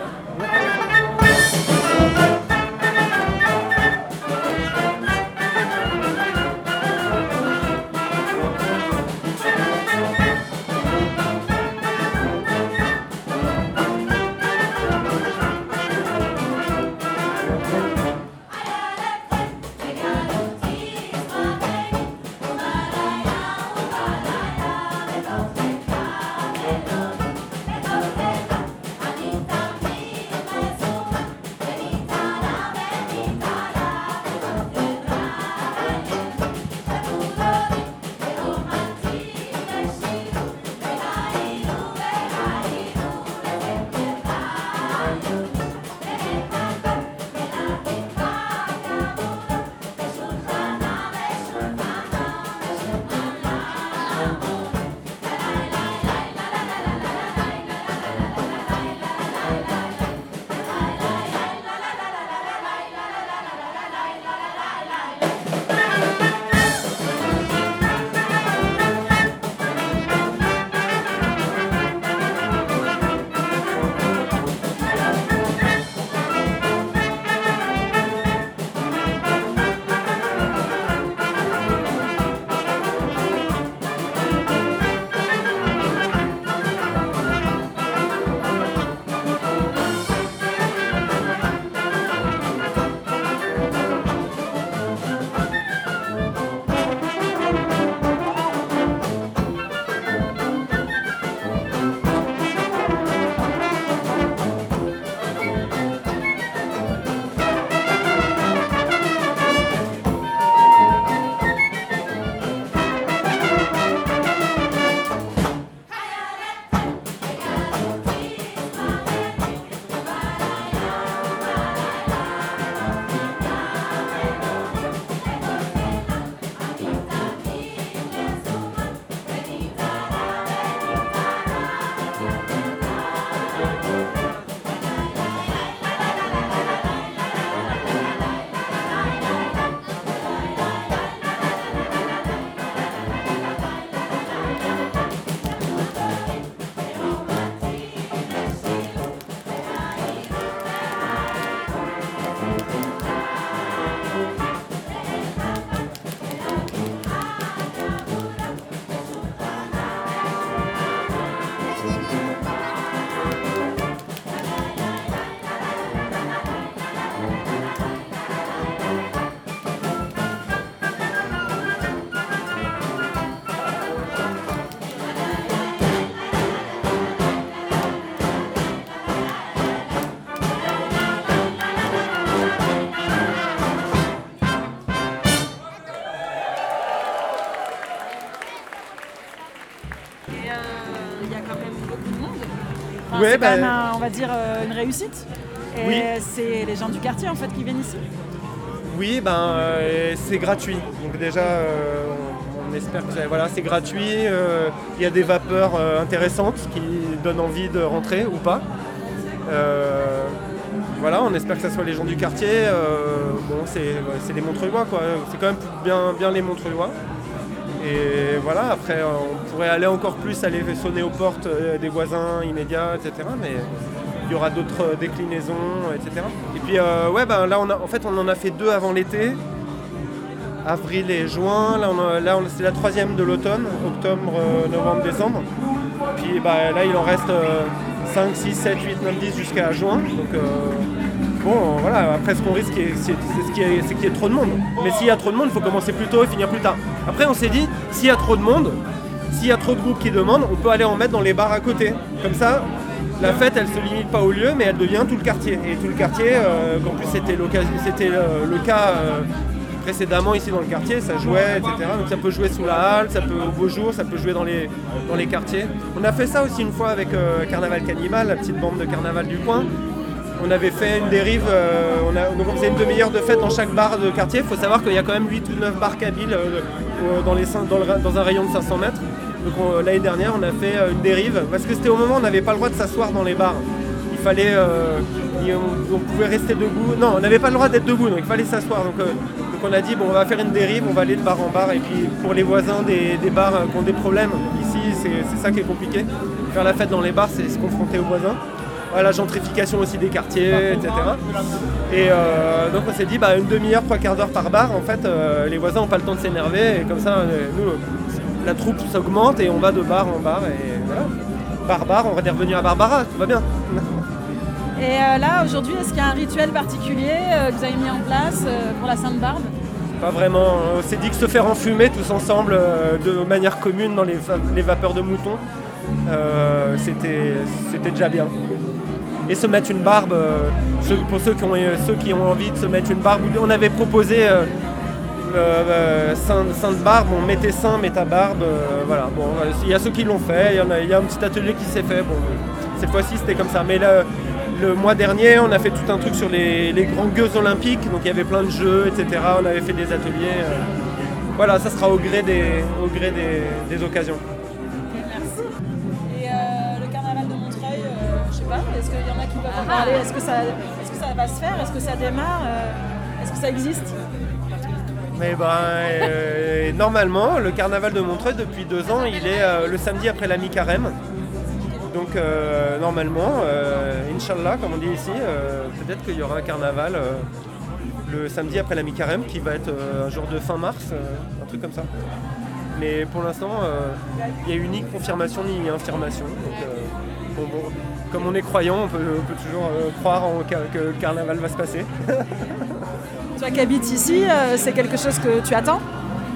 Ouais, c'est bah- quand même, un- on va dire, euh, une réussite. Et Oui. c'est les gens du quartier en fait qui viennent ici. Oui, ben euh, c'est gratuit. Donc déjà, euh, on, espère que voilà, c'est gratuit. euh, Il y a des vapeurs intéressantes qui donnent envie de rentrer ou pas. Voilà, on espère que ce soit les gens du quartier. bon, c'est ouais, les Montreuillois, quoi. C'est quand même bien, bien les Montreuillois. Et voilà, après, on pourrait aller encore plus, aller sonner aux portes euh, des voisins immédiats, etc. Mais il y aura d'autres euh, déclinaisons, etc. Et puis, euh, ouais, ben là, on a, en fait, on en a fait deux avant l'été, avril et juin. Là, là c'est la troisième de l'automne, octobre, novembre, décembre. Puis bah, là, il en reste 5, 6, 7, 8, 9, 10 jusqu'à juin. Bon, voilà, après, ce qu'on risque, c'est c'est- c'est ce qu'il y ait- trop de monde. Mais s'il y a trop de monde, il faut commencer plus tôt et finir plus tard. Après, on s'est dit, s'il y a trop de monde, s'il y a trop de groupes qui demandent, on peut aller en mettre dans les bars à côté. Comme ça, la fête, elle se limite pas au lieu, mais elle devient tout le quartier. Et tout le quartier, euh, qu'en plus c'était euh, le cas euh, précédemment ici dans le quartier, ça jouait, etc. Donc ça peut jouer sous la halle, ça peut au beau jour, ça peut jouer dans les, dans les quartiers. On a fait ça aussi une fois avec euh, Carnaval Cannibal, la petite bande de carnaval du coin. On avait fait une dérive, euh, on, donc on faisait une demi-heure de fête dans chaque bar de quartier. Il faut savoir qu'il y a quand même 8 ou 9 bars kabyles euh, euh, dans, un rayon de 500 mètres. Donc on- l'année dernière, on a fait une dérive parce que c'était au moment où on n'avait pas le droit de s'asseoir dans les bars. Il fallait, on, pouvait rester debout. Non, on n'avait pas le droit d'être debout, donc il fallait s'asseoir. Donc, on a dit bon, on va faire une dérive, on va aller de bar en bar. Et puis pour les voisins des, bars qui ont des problèmes, ici c'est ça qui est compliqué. Faire la fête dans les bars, c'est se confronter aux voisins. La gentrification aussi des quartiers, etc. Et euh, donc on s'est dit bah, une demi-heure, trois quarts d'heure par bar, en fait euh, les voisins n'ont pas le temps de s'énerver et comme ça euh, nous la troupe s'augmente et on va de bar en bar et voilà. Bar bar, on est revenu à Barbara, tout va bien. Et euh, là aujourd'hui, est-ce qu'il y a un rituel particulier euh, que vous avez mis en place euh, pour la Sainte Barbe? Pas vraiment, on s'est dit que se faire enfumer tous ensemble de manière commune dans les, va- les vapeurs de mouton, c'était c'était déjà bien. Et se mettre une barbe, euh, pour ceux qui, ont, euh, ceux qui ont envie de se mettre une barbe, on avait proposé euh, euh, Sainte, Barbe, on mettait Saint, met ta barbe, voilà. Il y a ceux qui l'ont fait, il y, a, un petit atelier qui s'est fait, bon, cette fois-ci c'était comme ça. Mais le, mois dernier, on a fait tout un truc sur les, les grands gueux olympiques, donc il y avait plein de jeux, etc. On avait fait des ateliers. voilà, ça sera au gré des occasions. Est-ce qu'il y en a qui peuvent en parler Est-ce que, ça, est-ce que ça va se faire? Est-ce que ça démarre? Euh, Est-ce que ça existe? Mais ben, euh, normalement, le carnaval de Montreuil, depuis deux ans, il est euh, le samedi après la mi-carême. Donc, normalement, Inch'Allah, comme on dit ici, peut-être qu'il y aura un carnaval le samedi après la mi-carême qui va être un jour de fin mars, un truc comme ça. Mais pour l'instant, il y a eu ni confirmation ni infirmation. Donc, bon, bon, comme on est croyant, on peut, on peut toujours euh, croire en, que que le carnaval va se passer. Toi qui habites ici, euh, c'est quelque chose que tu attends?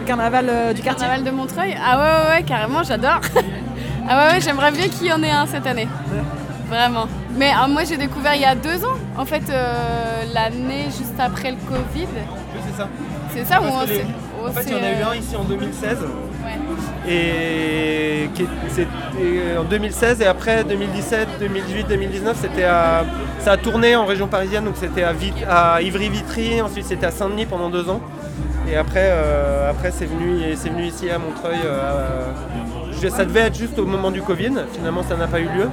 Le carnaval euh, du quartier? Carnaval de Montreuil? Ah ouais, ouais, ouais, carrément, j'adore. ah ouais, ouais, j'aimerais bien qu'il y en ait un cette année. Vraiment. Mais euh, moi, j'ai découvert il y a deux ans, en fait, euh, l'année juste après le Covid. Oui, c'est ça. C'est ça où Parce on s'est. En fait, il y en a eu un ici en 2016. Ouais. Et c'était en 2016 et après 2017, 2018, 2019, c'était ça a tourné en région parisienne, donc c'était à, Vit- à Ivry-Vitry, ensuite c'était à Saint-Denis pendant deux ans. Et après, euh, après c'est venu, c'est venu ici à Montreuil. euh, ça devait être juste au moment du Covid, finalement ça n'a pas eu lieu.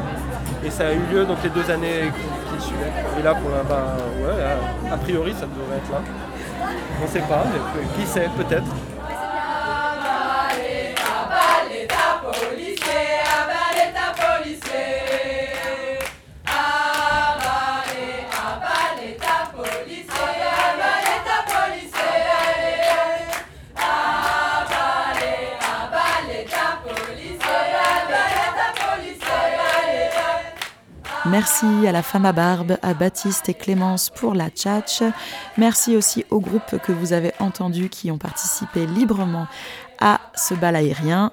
Et ça a eu lieu donc les deux années qui, suivaient. Et là, pour la, bah, a, priori, ça devrait être là. On sait pas, mais qui sait, peut-être. Merci à la femme à barbe, à Baptiste et Clémence pour la tchatch. Merci aussi aux groupes que vous avez entendus qui ont participé librement à ce bal aérien.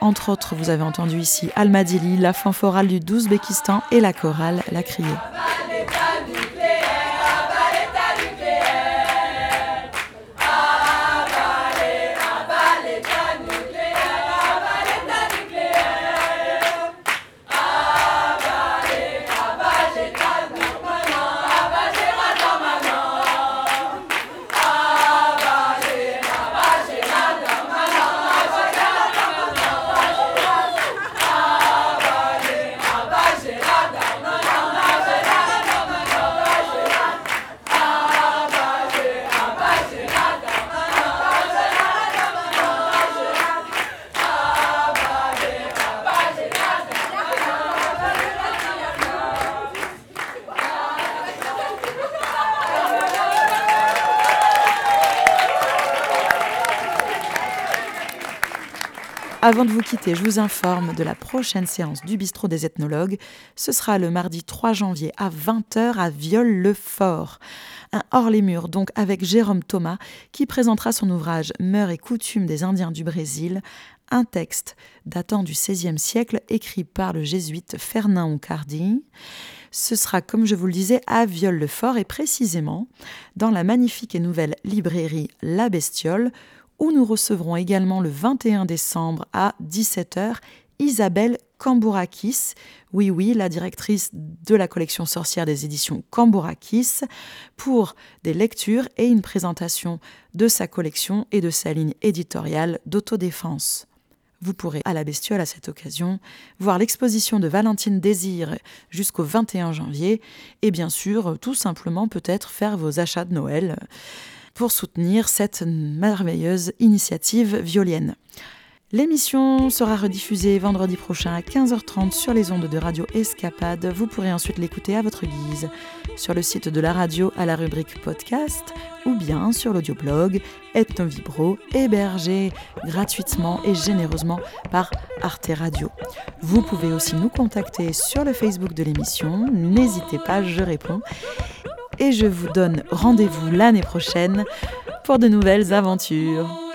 Entre autres, vous avez entendu ici Almadili, la fanforale du d'Ouzbékistan et la chorale La Criée. Avant de vous quitter, je vous informe de la prochaine séance du bistrot des ethnologues. Ce sera le mardi 3 janvier à 20h à Viol-le-Fort. Un hors-les-murs donc avec Jérôme Thomas qui présentera son ouvrage Meurs et coutumes des Indiens du Brésil, un texte datant du XVIe siècle écrit par le jésuite Fernand Oncardi. Ce sera, comme je vous le disais, à Viol-le-Fort et précisément dans la magnifique et nouvelle librairie La Bestiole, où nous recevrons également le 21 décembre à 17h Isabelle Cambourakis, oui oui, la directrice de la collection sorcière des éditions Cambourakis, pour des lectures et une présentation de sa collection et de sa ligne éditoriale d'autodéfense. Vous pourrez à la bestiole à cette occasion voir l'exposition de Valentine Désir jusqu'au 21 janvier et bien sûr tout simplement peut-être faire vos achats de Noël pour soutenir cette merveilleuse initiative violienne. L'émission sera rediffusée vendredi prochain à 15h30 sur les ondes de Radio Escapade. Vous pourrez ensuite l'écouter à votre guise sur le site de la radio à la rubrique podcast ou bien sur l'audioblog Ethnovibro hébergé gratuitement et généreusement par Arte Radio. Vous pouvez aussi nous contacter sur le Facebook de l'émission. N'hésitez pas, je réponds. Et je vous donne rendez-vous l'année prochaine pour de nouvelles aventures.